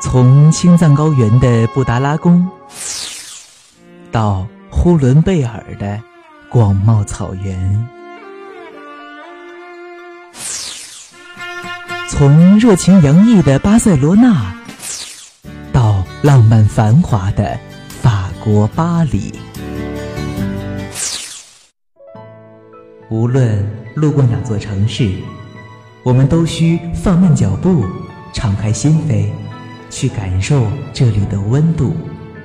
从青藏高原的布达拉宫，到呼伦贝尔的广袤草原，从热情洋溢的巴塞罗那，到浪漫繁华的法国巴黎，无论路过哪座城市，我们都需放慢脚步，敞开心扉。去感受这里的温度、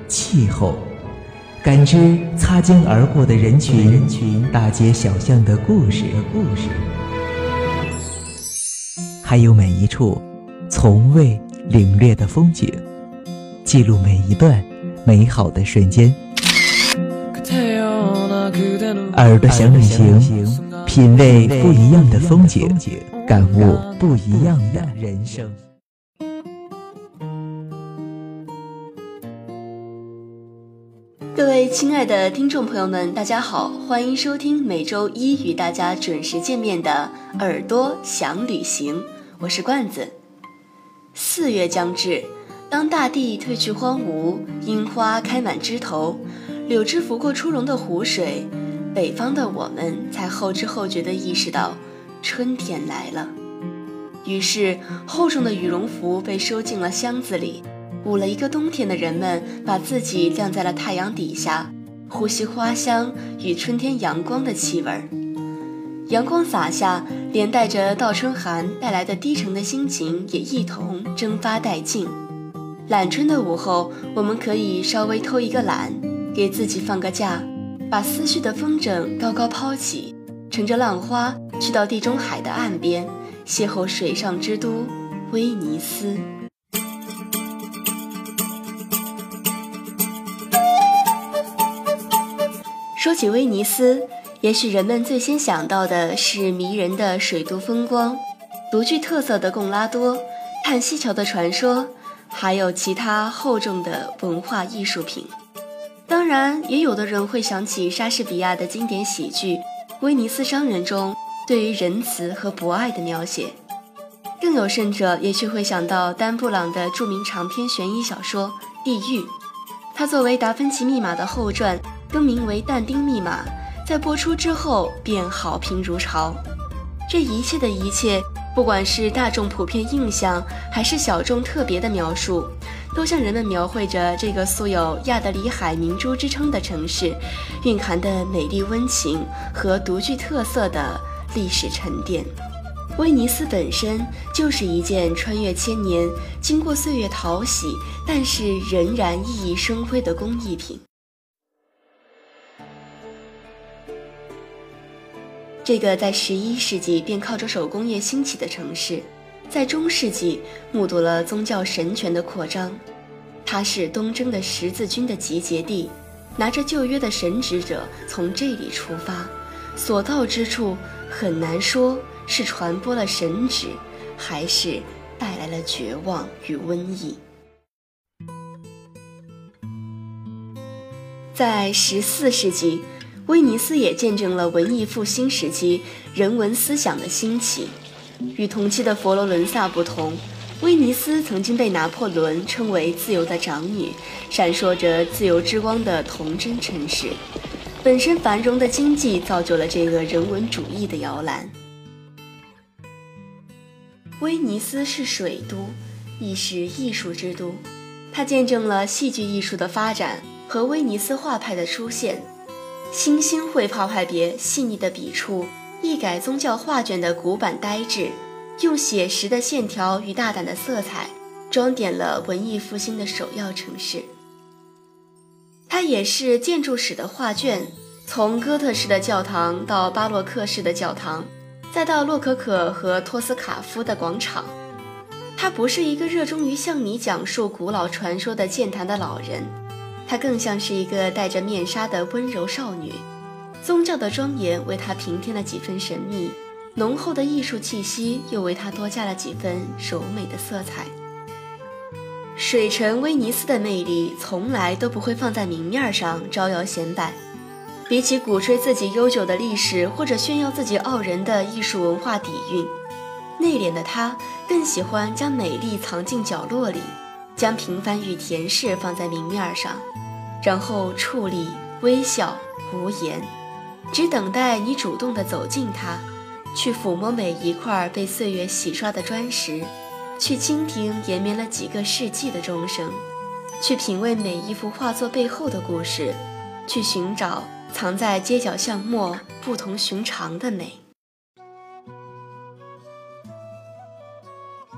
气候，感知擦肩而过的人群、人群、大街小巷的故事、故事，还有每一处从未领略的风景，记录每一段美好的瞬间。耳朵想旅行，品味不一样的风景，感悟不一样的人生。各位亲爱的听众朋友们，大家好，欢迎收听每周一与大家准时见面的《耳朵想旅行》，我是罐子。四月将至，当大地褪去荒芜，樱花开满枝头，柳枝拂过初融的湖水，北方的我们才后知后觉地意识到春天来了。于是，厚重的羽绒服被收进了箱子里。捂了一个冬天的人们，把自己晾在了太阳底下，呼吸花香与春天阳光的气味儿。阳光洒下，连带着倒春寒带来的低沉的心情也一同蒸发殆尽。懒春的午后，我们可以稍微偷一个懒，给自己放个假，把思绪的风筝高高抛起，乘着浪花去到地中海的岸边，邂逅水上之都威尼斯。说起威尼斯，也许人们最先想到的是迷人的水都风光、独具特色的贡拉多、叹息桥的传说，还有其他厚重的文化艺术品。当然，也有的人会想起莎士比亚的经典喜剧《威尼斯商人》中对于仁慈和博爱的描写。更有甚者，也许会想到丹布朗的著名长篇悬疑小说《地狱》，它作为《达芬奇密码》的后传。更名为《但丁密码》，在播出之后便好评如潮。这一切的一切，不管是大众普遍印象，还是小众特别的描述，都向人们描绘着这个素有亚德里海明珠之称的城市，蕴含的美丽温情和独具特色的历史沉淀。威尼斯本身就是一件穿越千年、经过岁月淘洗，但是仍然熠熠生辉的工艺品。这个在十一世纪便靠着手工业兴起的城市，在中世纪目睹了宗教神权的扩张。它是东征的十字军的集结地，拿着旧约的神职者从这里出发，所到之处很难说是传播了神旨，还是带来了绝望与瘟疫。在十四世纪。威尼斯也见证了文艺复兴时期人文思想的兴起。与同期的佛罗伦萨不同，威尼斯曾经被拿破仑称为“自由的长女”，闪烁着自由之光的童真城市。本身繁荣的经济造就了这个人文主义的摇篮。威尼斯是水都，亦是艺术之都，它见证了戏剧艺术的发展和威尼斯画派的出现。星星绘画派别细腻的笔触，一改宗教画卷的古板呆滞，用写实的线条与大胆的色彩，装点了文艺复兴的首要城市。它也是建筑史的画卷，从哥特式的教堂到巴洛克式的教堂，再到洛可可和托斯卡夫的广场。它不是一个热衷于向你讲述古老传说的健谈的老人。她更像是一个戴着面纱的温柔少女，宗教的庄严为她平添了几分神秘，浓厚的艺术气息又为她多加了几分柔美的色彩。水城威尼斯的魅力从来都不会放在明面上招摇显摆，比起鼓吹自己悠久的历史或者炫耀自己傲人的艺术文化底蕴，内敛的她更喜欢将美丽藏进角落里。将平凡与甜事放在明面上，然后矗立、微笑、无言，只等待你主动地走近它，去抚摸每一块被岁月洗刷的砖石，去倾听延绵了几个世纪的钟声，去品味每一幅画作背后的故事，去寻找藏在街角巷陌不同寻常的美。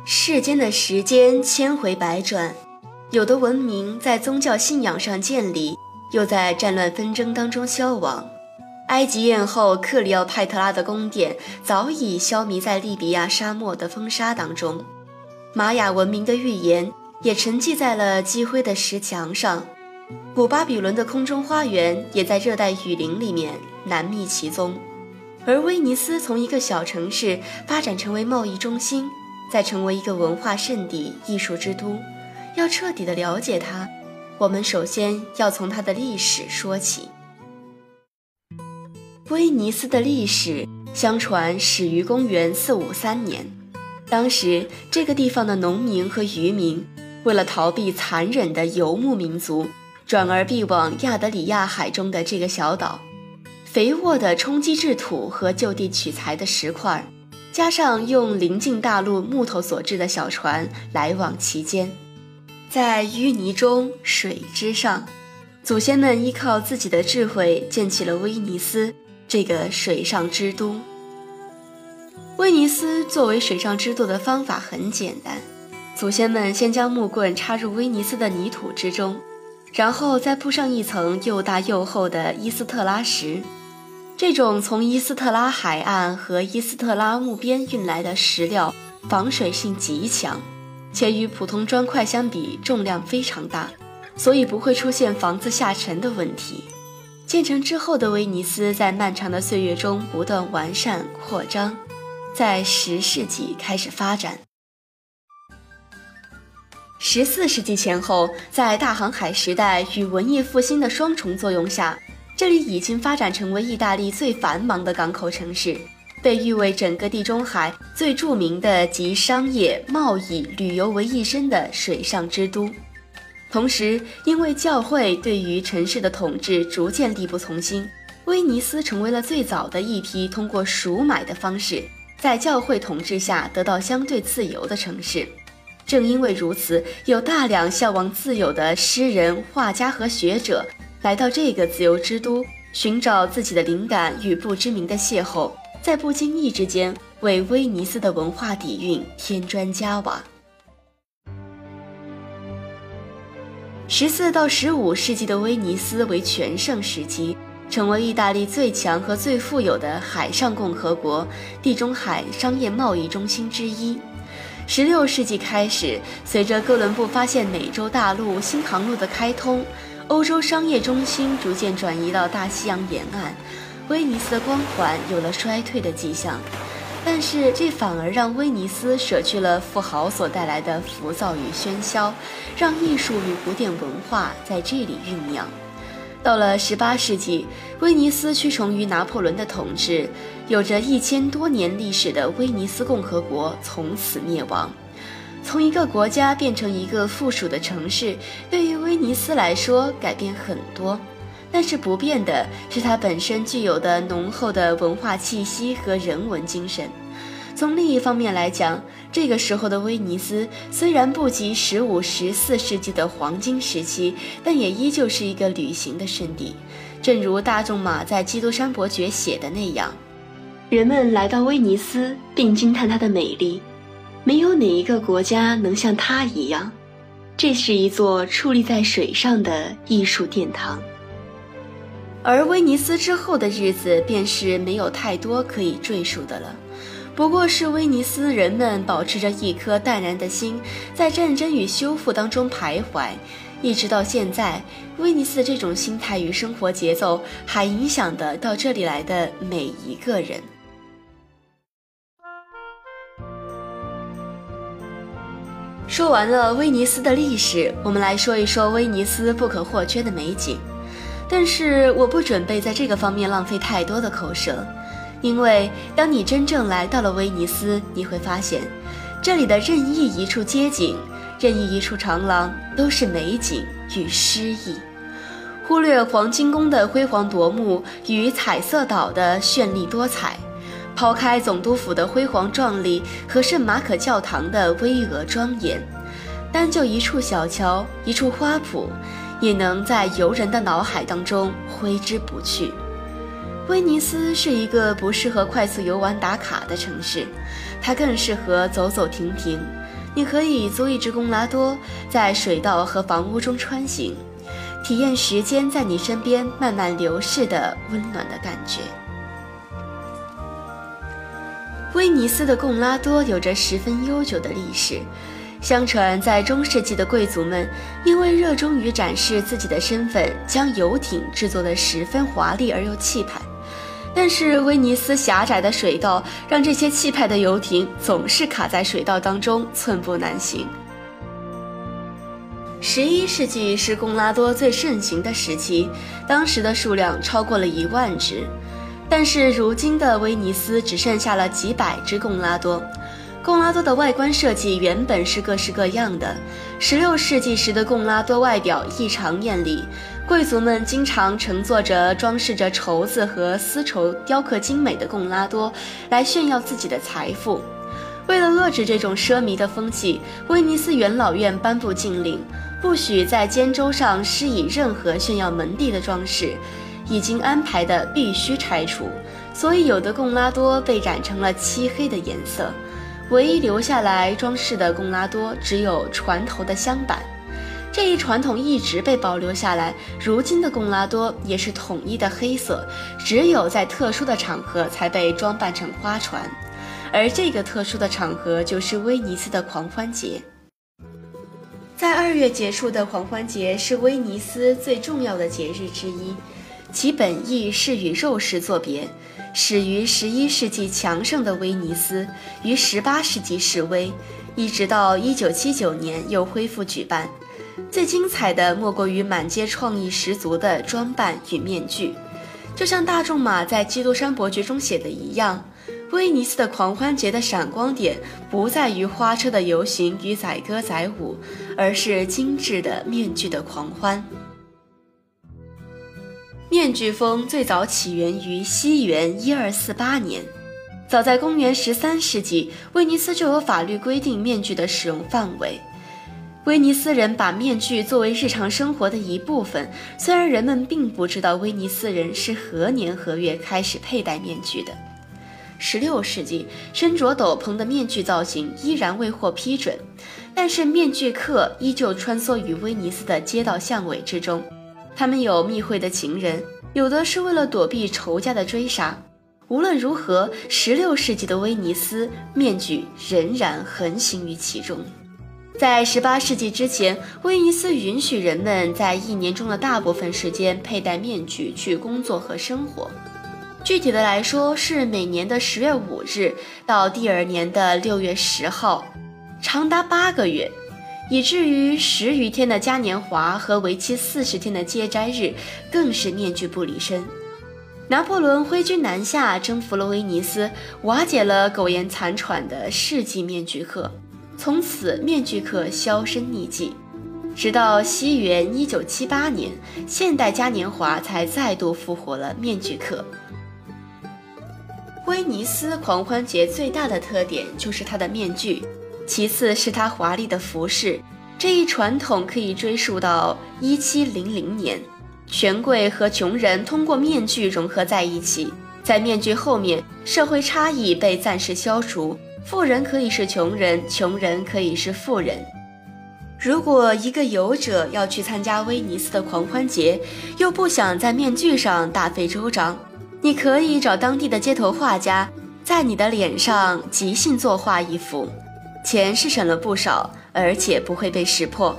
世间的时间千回百转，有的文明在宗教信仰上建立，又在战乱纷争当中消亡。埃及艳后克里奥派特拉的宫殿早已消弭在利比亚沙漠的风沙当中，玛雅文明的预言也沉寂在了积灰的石墙上，古巴比伦的空中花园也在热带雨林里面难觅其踪，而威尼斯从一个小城市发展成为贸易中心。再成为一个文化圣地、艺术之都，要彻底的了解它，我们首先要从它的历史说起。威尼斯的历史相传始于公元四五三年，当时这个地方的农民和渔民为了逃避残忍的游牧民族，转而避往亚得里亚海中的这个小岛，肥沃的冲积质土和就地取材的石块。加上用临近大陆木头所制的小船来往其间，在淤泥中水之上，祖先们依靠自己的智慧建起了威尼斯这个水上之都。威尼斯作为水上之都的方法很简单，祖先们先将木棍插入威尼斯的泥土之中，然后再铺上一层又大又厚的伊斯特拉石。这种从伊斯特拉海岸和伊斯特拉木边运来的石料，防水性极强，且与普通砖块相比重量非常大，所以不会出现房子下沉的问题。建成之后的威尼斯，在漫长的岁月中不断完善扩张，在十世纪开始发展。十四世纪前后，在大航海时代与文艺复兴的双重作用下。这里已经发展成为意大利最繁忙的港口城市，被誉为整个地中海最著名的集商业、贸易、旅游为一身的水上之都。同时，因为教会对于城市的统治逐渐力不从心，威尼斯成为了最早的一批通过赎买的方式，在教会统治下得到相对自由的城市。正因为如此，有大量向往自由的诗人、画家和学者。来到这个自由之都，寻找自己的灵感与不知名的邂逅，在不经意之间为威尼斯的文化底蕴添砖加瓦。十四到十五世纪的威尼斯为全盛时期，成为意大利最强和最富有的海上共和国、地中海商业贸易中心之一。十六世纪开始，随着哥伦布发现美洲大陆新航路的开通。欧洲商业中心逐渐转移到大西洋沿岸，威尼斯的光环有了衰退的迹象。但是这反而让威尼斯舍去了富豪所带来的浮躁与喧嚣，让艺术与古典文化在这里酝酿。到了18世纪，威尼斯屈从于拿破仑的统治，有着一千多年历史的威尼斯共和国从此灭亡。从一个国家变成一个附属的城市，对于威尼斯来说改变很多，但是不变的是它本身具有的浓厚的文化气息和人文精神。从另一方面来讲，这个时候的威尼斯虽然不及十五、十四世纪的黄金时期，但也依旧是一个旅行的圣地。正如大仲马在《基督山伯爵》写的那样，人们来到威尼斯，并惊叹它的美丽。没有哪一个国家能像它一样，这是一座矗立在水上的艺术殿堂。而威尼斯之后的日子，便是没有太多可以赘述的了。不过是威尼斯人们保持着一颗淡然的心，在战争与修复当中徘徊，一直到现在，威尼斯这种心态与生活节奏，还影响的到这里来的每一个人。说完了威尼斯的历史，我们来说一说威尼斯不可或缺的美景。但是我不准备在这个方面浪费太多的口舌。因为当你真正来到了威尼斯，你会发现，这里的任意一处街景、任意一处长廊都是美景与诗意。忽略黄金宫的辉煌夺目与彩色岛的绚丽多彩，抛开总督府的辉煌壮丽和圣马可教堂的巍峨庄严，单就一处小桥、一处花圃，也能在游人的脑海当中挥之不去。威尼斯是一个不适合快速游玩打卡的城市，它更适合走走停停。你可以租一只贡拉多，在水道和房屋中穿行。体验时间在你身边慢慢流逝的温暖的感觉。威尼斯的贡拉多有着十分悠久的历史，相传在中世纪的贵族们因为热衷于展示自己的身份，将游艇制作得十分华丽而又气派。但是威尼斯狭窄的水道让这些气派的游艇总是卡在水道当中，寸步难行。十一世纪是贡拉多最盛行的时期，当时的数量超过了一万只。但是如今的威尼斯只剩下了几百只贡拉多。贡拉多的外观设计原本是各式各样的。十六世纪时的贡拉多外表异常艳丽，贵族们经常乘坐着装饰着绸子和丝绸雕刻精美的贡拉多来炫耀自己的财富。为了遏制这种奢靡的风气，威尼斯元老院颁布禁令。不许在肩周上施以任何炫耀门第的装饰，已经安排的必须拆除。所以有的贡拉多被染成了漆黑的颜色，唯一留下来装饰的贡拉多只有船头的镶板。这一传统一直被保留下来。如今的贡拉多也是统一的黑色，只有在特殊的场合才被装扮成花船，而这个特殊的场合就是威尼斯的狂欢节。在二月结束的狂欢节是威尼斯最重要的节日之一，其本意是与肉食作别。始于十一世纪强盛的威尼斯，于十八世纪示威，一直到一九七九年又恢复举办。最精彩的莫过于满街创意十足的装扮与面具，就像大仲马在《基督山伯爵》中写的一样。威尼斯的狂欢节的闪光点不在于花车的游行与载歌载舞，而是精致的面具的狂欢。面具风最早起源于西元一二四八年，早在公元十三世纪，威尼斯就有法律规定面具的使用范围。威尼斯人把面具作为日常生活的一部分，虽然人们并不知道威尼斯人是何年何月开始佩戴面具的。十六世纪，身着斗篷的面具造型依然未获批准，但是面具客依旧穿梭于威尼斯的街道巷尾之中。他们有密会的情人，有的是为了躲避仇家的追杀。无论如何，十六世纪的威尼斯面具仍然横行于其中。在十八世纪之前，威尼斯允许人们在一年中的大部分时间佩戴面具去工作和生活。具体的来说，是每年的十月五日到第二年的六月十号，长达八个月，以至于十余天的嘉年华和为期四十天的接斋日，更是面具不离身。拿破仑挥军南下，征服了威尼斯，瓦解了苟延残喘的世纪面具客，从此面具客销声匿迹，直到西元一九七八年，现代嘉年华才再度复活了面具客。威尼斯狂欢节最大的特点就是它的面具，其次是它华丽的服饰。这一传统可以追溯到一七零零年，权贵和穷人通过面具融合在一起，在面具后面，社会差异被暂时消除，富人可以是穷人，穷人可以是富人。如果一个游者要去参加威尼斯的狂欢节，又不想在面具上大费周章。你可以找当地的街头画家，在你的脸上即兴作画一幅，钱是省了不少，而且不会被识破。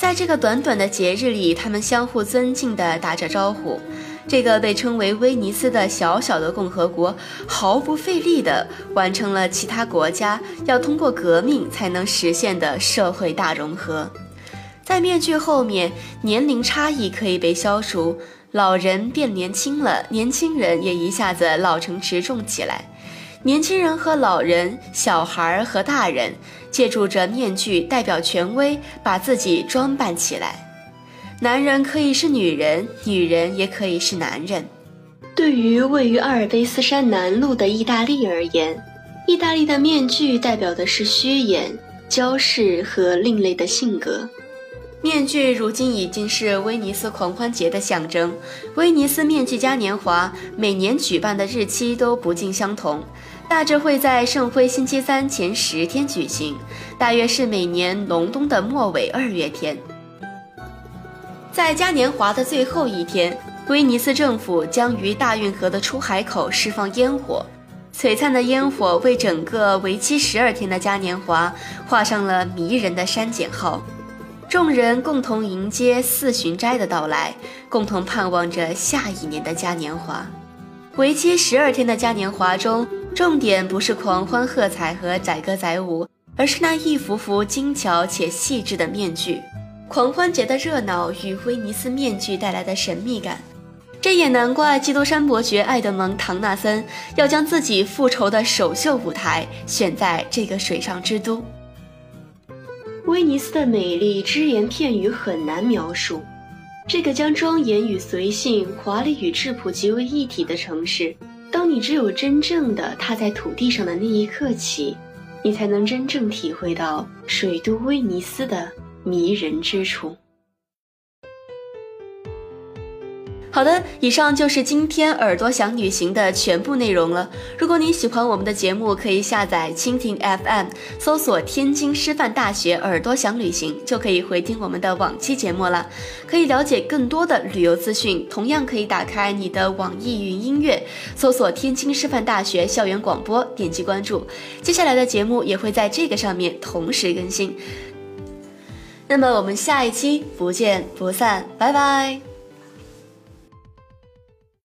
在这个短短的节日里，他们相互尊敬地打着招呼。这个被称为威尼斯的小小的共和国，毫不费力地完成了其他国家要通过革命才能实现的社会大融合。在面具后面，年龄差异可以被消除。老人变年轻了，年轻人也一下子老成持重起来。年轻人和老人，小孩和大人，借助着面具代表权威，把自己装扮起来。男人可以是女人，女人也可以是男人。对于位于阿尔卑斯山南麓的意大利而言，意大利的面具代表的是虚掩、骄饰和另类的性格。面具如今已经是威尼斯狂欢节的象征。威尼斯面具嘉年华每年举办的日期都不尽相同，大致会在圣辉星期三前十天举行，大约是每年隆冬的末尾二月天。在嘉年华的最后一天，威尼斯政府将于大运河的出海口释放烟火，璀璨的烟火为整个为期十二天的嘉年华画上了迷人的删减号。众人共同迎接四旬斋的到来，共同盼望着下一年的嘉年华。为期十二天的嘉年华中，重点不是狂欢喝彩和载歌载舞，而是那一幅幅精巧且细致的面具。狂欢节的热闹与威尼斯面具带来的神秘感，这也难怪基督山伯爵爱德蒙·唐纳森要将自己复仇的首秀舞台选在这个水上之都。威尼斯的美丽，只言片语很难描述。这个将庄严与随性、华丽与质朴结为一体的城市，当你只有真正的踏在土地上的那一刻起，你才能真正体会到水都威尼斯的迷人之处。好的，以上就是今天耳朵想旅行的全部内容了。如果你喜欢我们的节目，可以下载蜻蜓 FM，搜索“天津师范大学耳朵想旅行”，就可以回听我们的往期节目了。可以了解更多的旅游资讯，同样可以打开你的网易云音乐，搜索“天津师范大学校园广播”，点击关注。接下来的节目也会在这个上面同时更新。那么我们下一期不见不散，拜拜。